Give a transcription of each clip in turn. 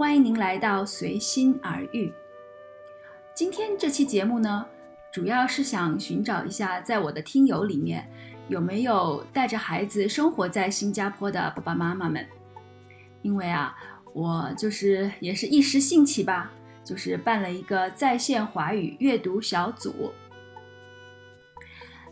欢迎您来到随心而遇。今天这期节目呢，主要是想寻找一下，在我的听友里面有没有带着孩子生活在新加坡的爸爸妈妈们。因为啊，我就是也是一时兴起吧，就是办了一个在线华语阅读小组。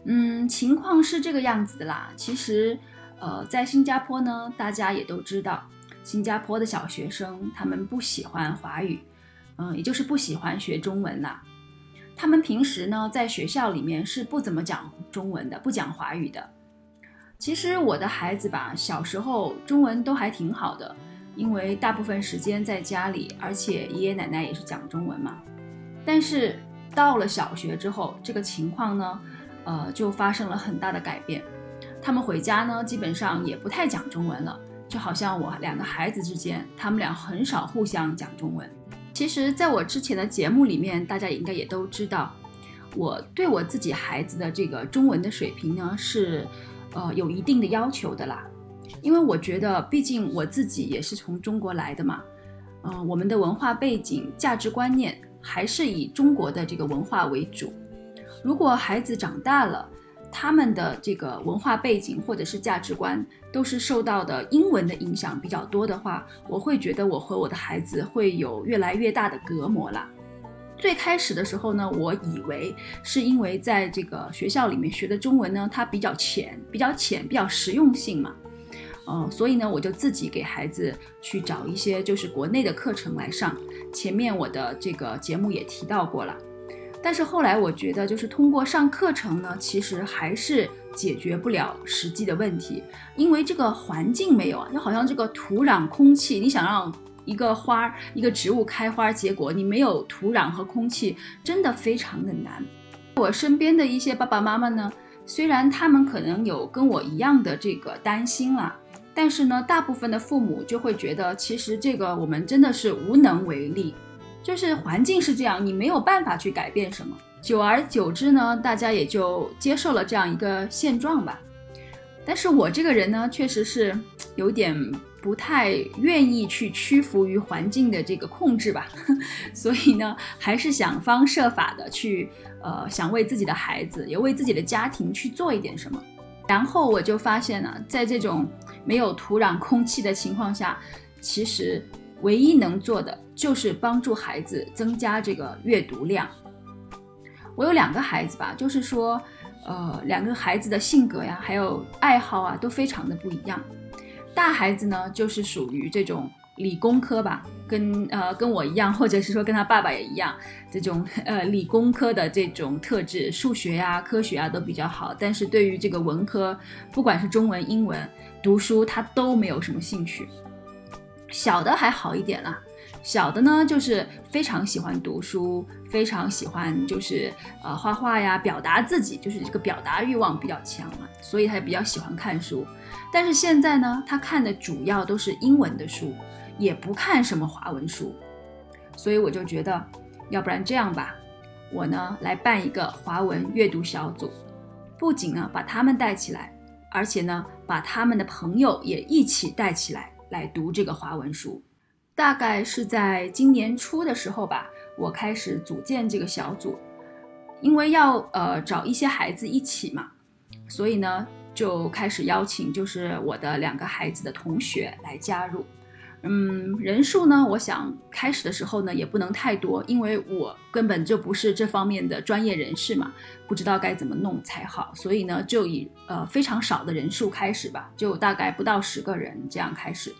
嗯，情况是这个样子的啦。其实，呃，在新加坡呢，大家也都知道，新加坡的小学生他们不喜欢华语，嗯，也就是不喜欢学中文呐。他们平时呢，在学校里面是不怎么讲中文的，不讲华语的。其实我的孩子吧，小时候中文都还挺好的，因为大部分时间在家里，而且爷爷奶奶也是讲中文嘛。但是到了小学之后，这个情况呢，呃，就发生了很大的改变。他们回家呢，基本上也不太讲中文了，就好像我两个孩子之间，他们俩很少互相讲中文。其实，在我之前的节目里面，大家应该也都知道，我对我自己孩子的这个中文的水平呢是。呃，有一定的要求的啦，因为我觉得，毕竟我自己也是从中国来的嘛，嗯，我们的文化背景、价值观念还是以中国的这个文化为主。如果孩子长大了，他们的这个文化背景或者是价值观都是受到的英文的影响比较多的话，我会觉得我和我的孩子会有越来越大的隔膜啦。最开始的时候呢，我以为是因为在这个学校里面学的中文呢，它比较浅，比较浅，比较实用性嘛，嗯，所以呢，我就自己给孩子去找一些就是国内的课程来上。前面我的这个节目也提到过了，但是后来我觉得，就是通过上课程呢，其实还是解决不了实际的问题，因为这个环境没有啊，就好像这个土壤、空气，你想让。一个花，一个植物开花结果，你没有土壤和空气，真的非常的难。我身边的一些爸爸妈妈呢，虽然他们可能有跟我一样的这个担心啦，但是呢，大部分的父母就会觉得，其实这个我们真的是无能为力，就是环境是这样，你没有办法去改变什么。久而久之呢，大家也就接受了这样一个现状吧。但是我这个人呢，确实是有点。不太愿意去屈服于环境的这个控制吧，所以呢，还是想方设法的去，呃，想为自己的孩子，也为自己的家庭去做一点什么。然后我就发现呢，在这种没有土壤、空气的情况下，其实唯一能做的就是帮助孩子增加这个阅读量。我有两个孩子吧，就是说，呃，两个孩子的性格呀，还有爱好啊，都非常的不一样。大孩子呢，就是属于这种理工科吧，跟呃跟我一样，或者是说跟他爸爸也一样，这种呃理工科的这种特质，数学呀、科学啊都比较好。但是对于这个文科，不管是中文、英文，读书他都没有什么兴趣。小的还好一点啦，小的呢就是非常喜欢读书，非常喜欢就是呃画画呀，表达自己，就是这个表达欲望比较强嘛，所以他也比较喜欢看书。但是现在呢，他看的主要都是英文的书，也不看什么华文书，所以我就觉得，要不然这样吧，我呢来办一个华文阅读小组，不仅呢把他们带起来，而且呢把他们的朋友也一起带起来，来读这个华文书。大概是在今年初的时候吧，我开始组建这个小组，因为要呃找一些孩子一起嘛，所以呢。就开始邀请，就是我的两个孩子的同学来加入。嗯，人数呢，我想开始的时候呢也不能太多，因为我根本就不是这方面的专业人士嘛，不知道该怎么弄才好。所以呢，就以呃非常少的人数开始吧，就大概不到十个人这样开始。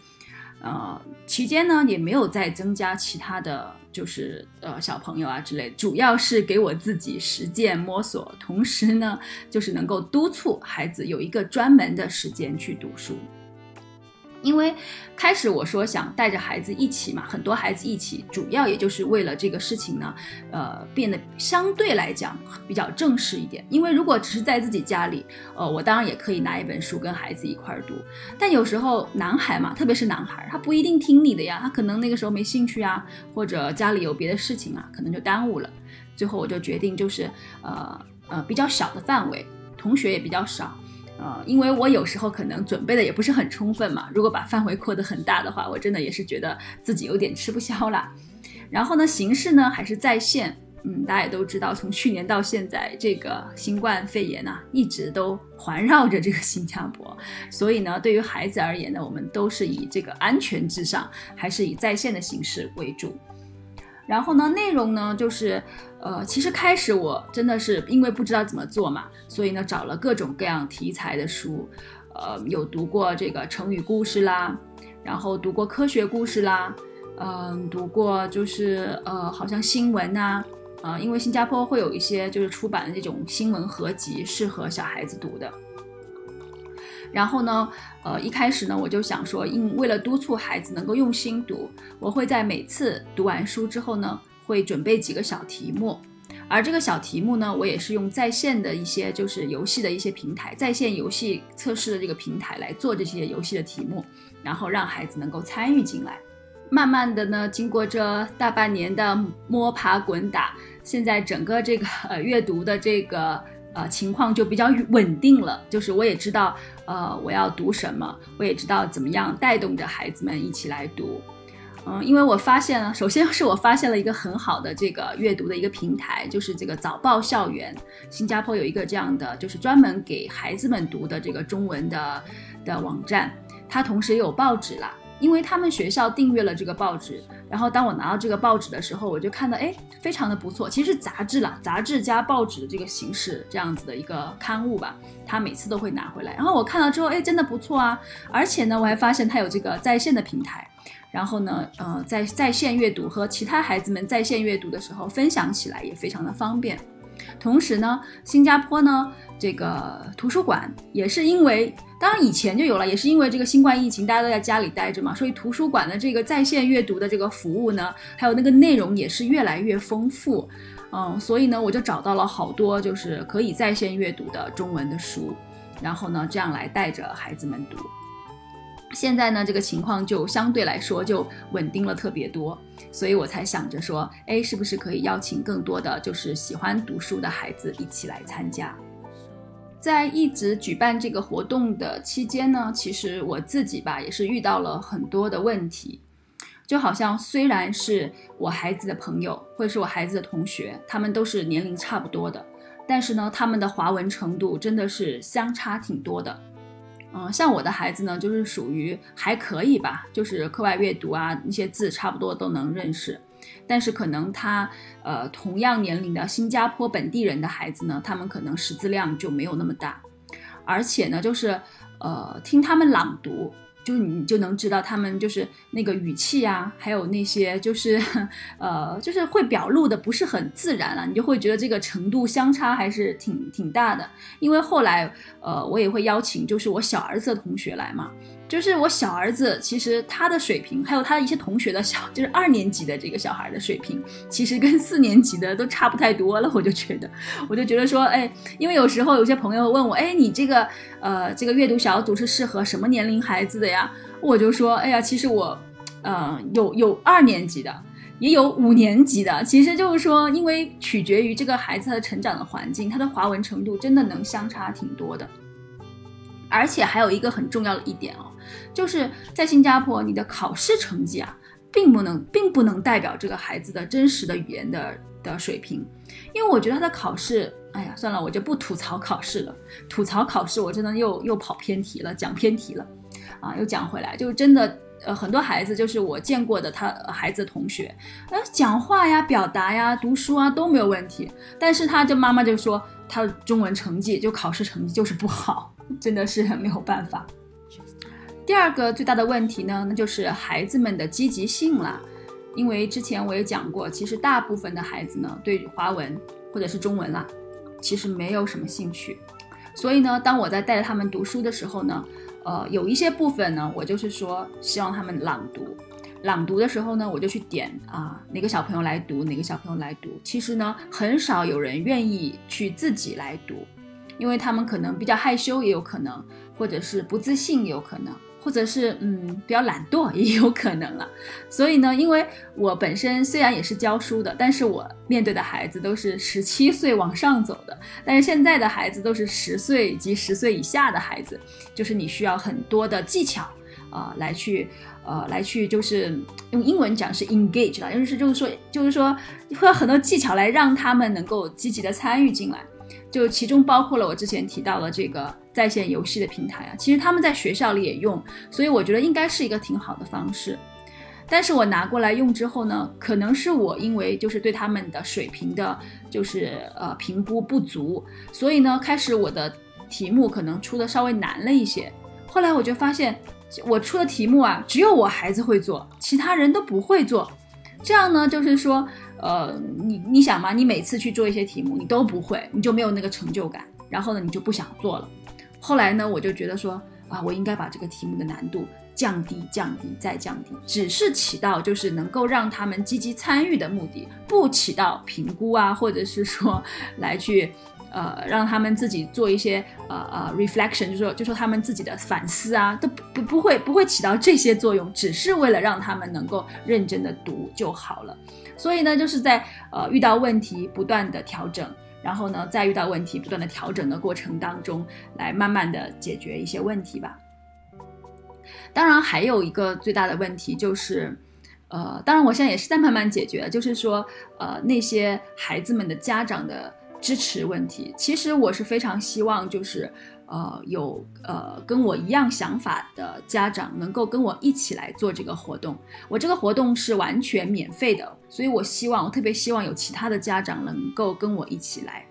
呃，期间呢也没有再增加其他的就是呃小朋友啊之类，主要是给我自己实践摸索，同时呢就是能够督促孩子有一个专门的时间去读书。因为开始我说想带着孩子一起嘛，很多孩子一起，主要也就是为了这个事情呢，呃，变得相对来讲比较正式一点。因为如果只是在自己家里，呃，我当然也可以拿一本书跟孩子一块儿读，但有时候男孩嘛，特别是男孩，他不一定听你的呀，他可能那个时候没兴趣啊，或者家里有别的事情啊，可能就耽误了。最后我就决定就是，呃呃，比较小的范围，同学也比较少。呃，因为我有时候可能准备的也不是很充分嘛，如果把范围 扩得很大的话，我真的也是觉得自己有点吃不消了。然后呢，形式呢还是在线。嗯，大家也都知道，从去年到现在，这个新冠肺炎呢，一直都环绕着这个新加坡。所以呢，对于孩子而言呢，我们都是以这个安全至上，还是以在线的形式为主。然后呢，内容呢，就是呃，其实开始我真的是因为不知道怎么做嘛，所以呢，找了各种各样题材的书，呃，有读过这个成语故事啦，然后读过科学故事啦，嗯，读过就是呃，好像新闻呐。啊，因为新加坡会有一些就是出版的这种新闻合集，适合小孩子读的。然后呢，呃，一开始呢，我就想说，因为了督促孩子能够用心读，我会在每次读完书之后呢，会准备几个小题目。而这个小题目呢，我也是用在线的一些就是游戏的一些平台，在线游戏测试的这个平台来做这些游戏的题目，然后让孩子能够参与进来。慢慢的呢，经过这大半年的摸爬滚打，现在整个这个呃 阅读的这个呃情况就比较稳定了。就是我也知道，呃，我要读什么，我也知道怎么样带动着孩子们一起来读。嗯，因为我发现了，首先是我发现了一个很好的这个阅读的一个平台，就是这个早报校园。新加坡有一个这样的，就是专门给孩子们读的这个中文的的网站，它同时也有报纸啦。因为他们学校订阅了这个报纸，然后当我拿到这个报纸的时候，我就看到，哎，非常的不错。其实是杂志啦，杂志加报纸的这个形式，这样子的一个刊物吧。他每次都会拿回来，然后我看到之后，哎，真的不错啊。而且呢，我还发现他有这个在线的平台，然后呢，呃，在在线阅读和其他孩子们在线阅读的时候，分享起来也非常的方便。同时呢，新加坡呢，这个图书馆也是因为，当然以前就有了，也是因为这个新冠疫情，大家都在家里待着嘛，所以图书馆的这个在线阅读的这个服务呢，还有那个内容也是越来越丰富，嗯，所以呢，我就找到了好多就是可以在线阅读的中文的书，然后呢，这样来带着孩子们读。现在呢，这个情况就相对来说就稳定了特别多，所以我才想着说，哎，是不是可以邀请更多的就是喜欢读书的孩子一起来参加？在一直举办这个活动的期间呢，其实我自己吧也是遇到了很多的问题，就好像虽然是我孩子的朋友或者是我孩子的同学，他们都是年龄差不多的，但是呢，他们的华文程度真的是相差挺多的。嗯，像我的孩子呢，就是属于还可以吧，就是课外阅读啊，那些字差不多都能认识。但是可能他呃同样年龄的新加坡本地人的孩子呢，他们可能识字量就没有那么大，而且呢，就是呃听他们朗读。就你就能知道他们就是那个语气啊，还有那些就是，呃，就是会表露的不是很自然了，你就会觉得这个程度相差还是挺挺大的。因为后来，呃，我也会邀请就是我小儿子的同学来嘛。就是我小儿子，其实他的水平，还有他的一些同学的小，就是二年级的这个小孩的水平，其实跟四年级的都差不太多了。我就觉得，我就觉得说，哎，因为有时候有些朋友问我，哎，你这个，呃，这个阅读小组是适合什么年龄孩子的呀？我就说，哎呀，其实我，呃，有有二年级的，也有五年级的。其实就是说，因为取决于这个孩子的成长的环境，他的华文程度真的能相差挺多的。而且还有一个很重要的一点哦，就是在新加坡，你的考试成绩啊，并不能，并不能代表这个孩子的真实的语言的的水平。因为我觉得他的考试，哎呀，算了，我就不吐槽考试了。吐槽考试，我真的又又跑偏题了，讲偏题了，啊，又讲回来，就真的，呃，很多孩子就是我见过的，他孩子同学，呃，讲话呀、表达呀、读书啊都没有问题，但是他就妈妈就说他的中文成绩就考试成绩就是不好。真的是没有办法。第二个最大的问题呢，那就是孩子们的积极性了。因为之前我也讲过，其实大部分的孩子呢，对华文或者是中文啦，其实没有什么兴趣。所以呢，当我在带着他们读书的时候呢，呃，有一些部分呢，我就是说希望他们朗读。朗读的时候呢，我就去点啊，哪个小朋友来读，哪个小朋友来读。其实呢，很少有人愿意去自己来读。因为他们可能比较害羞，也有可能，或者是不自信也有可能，或者是嗯比较懒惰也有可能了。所以呢，因为我本身虽然也是教书的，但是我面对的孩子都是十七岁往上走的，但是现在的孩子都是十岁及十岁以下的孩子，就是你需要很多的技巧啊来去。呃，来去就是用英文讲是 engage 了，就是就是说就是说会有很多技巧来让他们能够积极的参与进来，就其中包括了我之前提到的这个在线游戏的平台啊，其实他们在学校里也用，所以我觉得应该是一个挺好的方式。但是我拿过来用之后呢，可能是我因为就是对他们的水平的，就是呃评估不足，所以呢开始我的题目可能出的稍微难了一些，后来我就发现。我出的题目啊，只有我孩子会做，其他人都不会做。这样呢，就是说，呃，你你想嘛，你每次去做一些题目，你都不会，你就没有那个成就感，然后呢，你就不想做了。后来呢，我就觉得说，啊，我应该把这个题目的难度降低、降低再降低，只是起到就是能够让他们积极参与的目的，不起到评估啊，或者是说来去。呃，让他们自己做一些呃呃 reflection，就说就说他们自己的反思啊，都不不会不会起到这些作用，只是为了让他们能够认真的读就好了。所以呢，就是在呃遇到问题不断的调整，然后呢，在遇到问题不断的调整的过程当中，来慢慢的解决一些问题吧。当然，还有一个最大的问题就是，呃，当然我现在也是在慢慢解决，就是说，呃，那些孩子们的家长的。支持问题，其实我是非常希望，就是呃有呃跟我一样想法的家长能够跟我一起来做这个活动。我这个活动是完全免费的，所以我希望，我特别希望有其他的家长能够跟我一起来。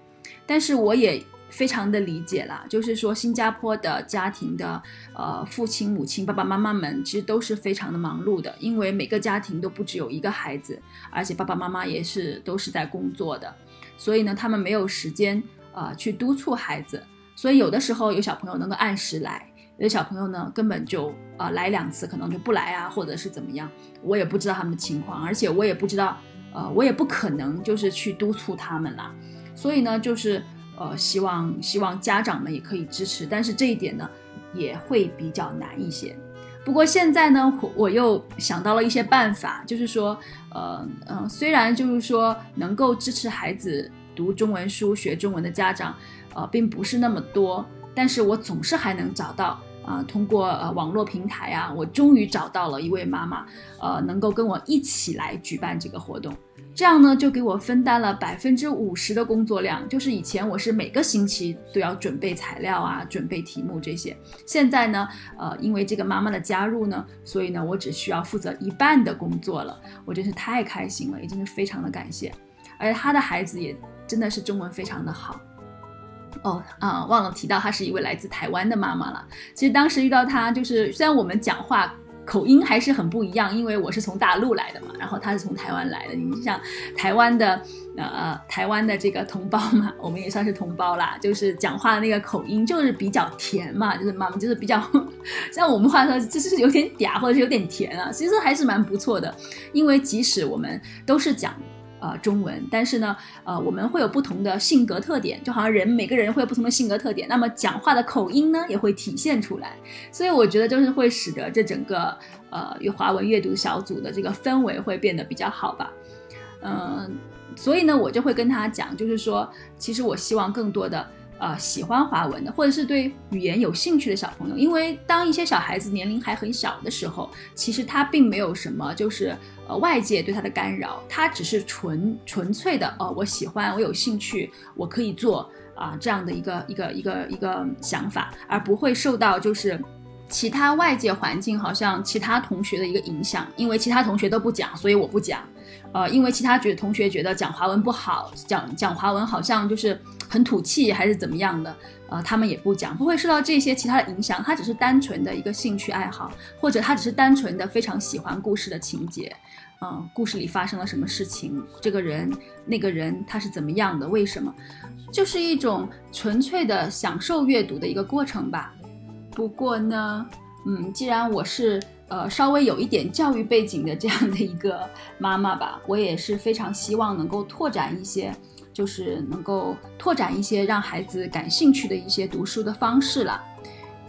但是我也非常的理解啦，就是说新加坡的家庭的呃父亲、母亲、爸爸妈妈们其实都是非常的忙碌的，因为每个家庭都不只有一个孩子，而且爸爸妈妈也是都是在工作的。所以呢，他们没有时间啊去督促孩子，所以有的时候有小朋友能够按时来，有的小朋友呢根本就啊来两次可能就不来啊，或者是怎么样，我也不知道他们的情况，而且我也不知道，呃，我也不可能就是去督促他们啦。所以呢，就是呃希望希望家长们也可以支持，但是这一点呢也会比较难一些。不过现在呢，我我又想到了一些办法，就是说，呃嗯，虽然就是说能够支持孩子读中文书、学中文的家长，呃，并不是那么多，但是我总是还能找到啊，通过呃网络平台啊，我终于找到了一位妈妈，呃，能够跟我一起来举办这个活动。这样呢，就给我分担了百分之五十的工作量。就是以前我是每个星期都要准备材料啊，准备题目这些。现在呢，呃，因为这个妈妈的加入呢，所以呢，我只需要负责一半的工作了。我真是太开心了，也真是非常的感谢。而且她的孩子也真的是中文非常的好。哦，啊，忘了提到，她是一位来自台湾的妈妈了。其实当时遇到她，就是虽然我们讲话。口音还是很不一样，因为我是从大陆来的嘛，然后他是从台湾来的。你像台湾的呃台湾的这个同胞嘛，我们也算是同胞啦，就是讲话的那个口音就是比较甜嘛，就是妈妈就是比较像我们话说就是有点嗲或者是有点甜啊，其实还是蛮不错的。因为即使我们都是讲。呃，中文，但是呢，呃，我们会有不同的性格特点，就好像人每个人会有不同的性格特点，那么讲话的口音呢也会体现出来，所以我觉得就是会使得这整个呃与华文阅读小组的这个氛围会变得比较好吧，嗯，所以呢，我就会跟他讲，就是说，其实我希望更多的。呃，喜欢华文的，或者是对语言有兴趣的小朋友，因为当一些小孩子年龄还很小的时候，其实他并没有什么，就是呃外界对他的干扰，他只是纯纯粹的，呃，我喜欢，我有兴趣，我可以做啊这样的一个一个一个一个想法，而不会受到就是其他外界环境，好像其他同学的一个影响，因为其他同学都不讲，所以我不讲，呃，因为其他觉同学觉得讲华文不好，讲讲华文好像就是。很土气还是怎么样的？呃，他们也不讲，不会受到这些其他的影响。他只是单纯的一个兴趣爱好，或者他只是单纯的非常喜欢故事的情节，嗯，故事里发生了什么事情，这个人那个人他是怎么样的，为什么，就是一种纯粹的享受阅读的一个过程吧。不过呢，嗯，既然我是呃稍微有一点教育背景的这样的一个妈妈吧，我也是非常希望能够拓展一些。就是能够拓展一些让孩子感兴趣的一些读书的方式了，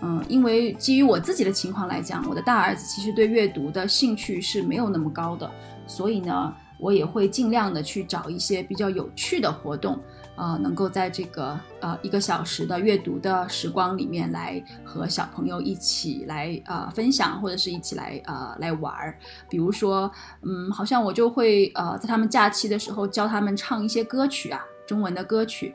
嗯，因为基于我自己的情况来讲，我的大儿子其实对阅读的兴趣是没有那么高的，所以呢，我也会尽量的去找一些比较有趣的活动，呃，能够在这个呃一个小时的阅读的时光里面来和小朋友一起来呃分享，或者是一起来呃来玩儿。比如说，嗯，好像我就会呃在他们假期的时候教他们唱一些歌曲啊，中文的歌曲。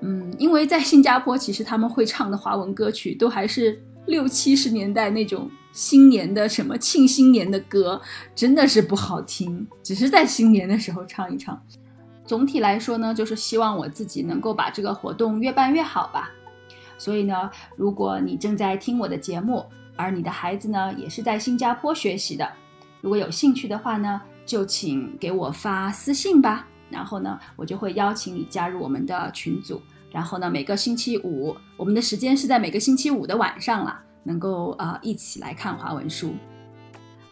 嗯，因为在新加坡，其实他们会唱的华文歌曲都还是六七十年代那种新年的什么庆新年的歌，真的是不好听，只是在新年的时候唱一唱。总体来说呢，就是希望我自己能够把这个活动越办越好吧。所以呢，如果你正在听我的节目，而你的孩子呢也是在新加坡学习的，如果有兴趣的话呢，就请给我发私信吧。然后呢，我就会邀请你加入我们的群组。然后呢，每个星期五，我们的时间是在每个星期五的晚上了，能够呃一起来看华文书，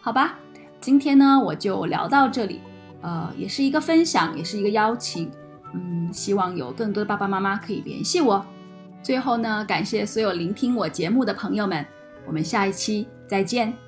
好吧？今天呢，我就聊到这里，呃，也是一个分享，也是一个邀请，嗯，希望有更多的爸爸妈妈可以联系我。最后呢，感谢所有聆听我节目的朋友们，我们下一期再见。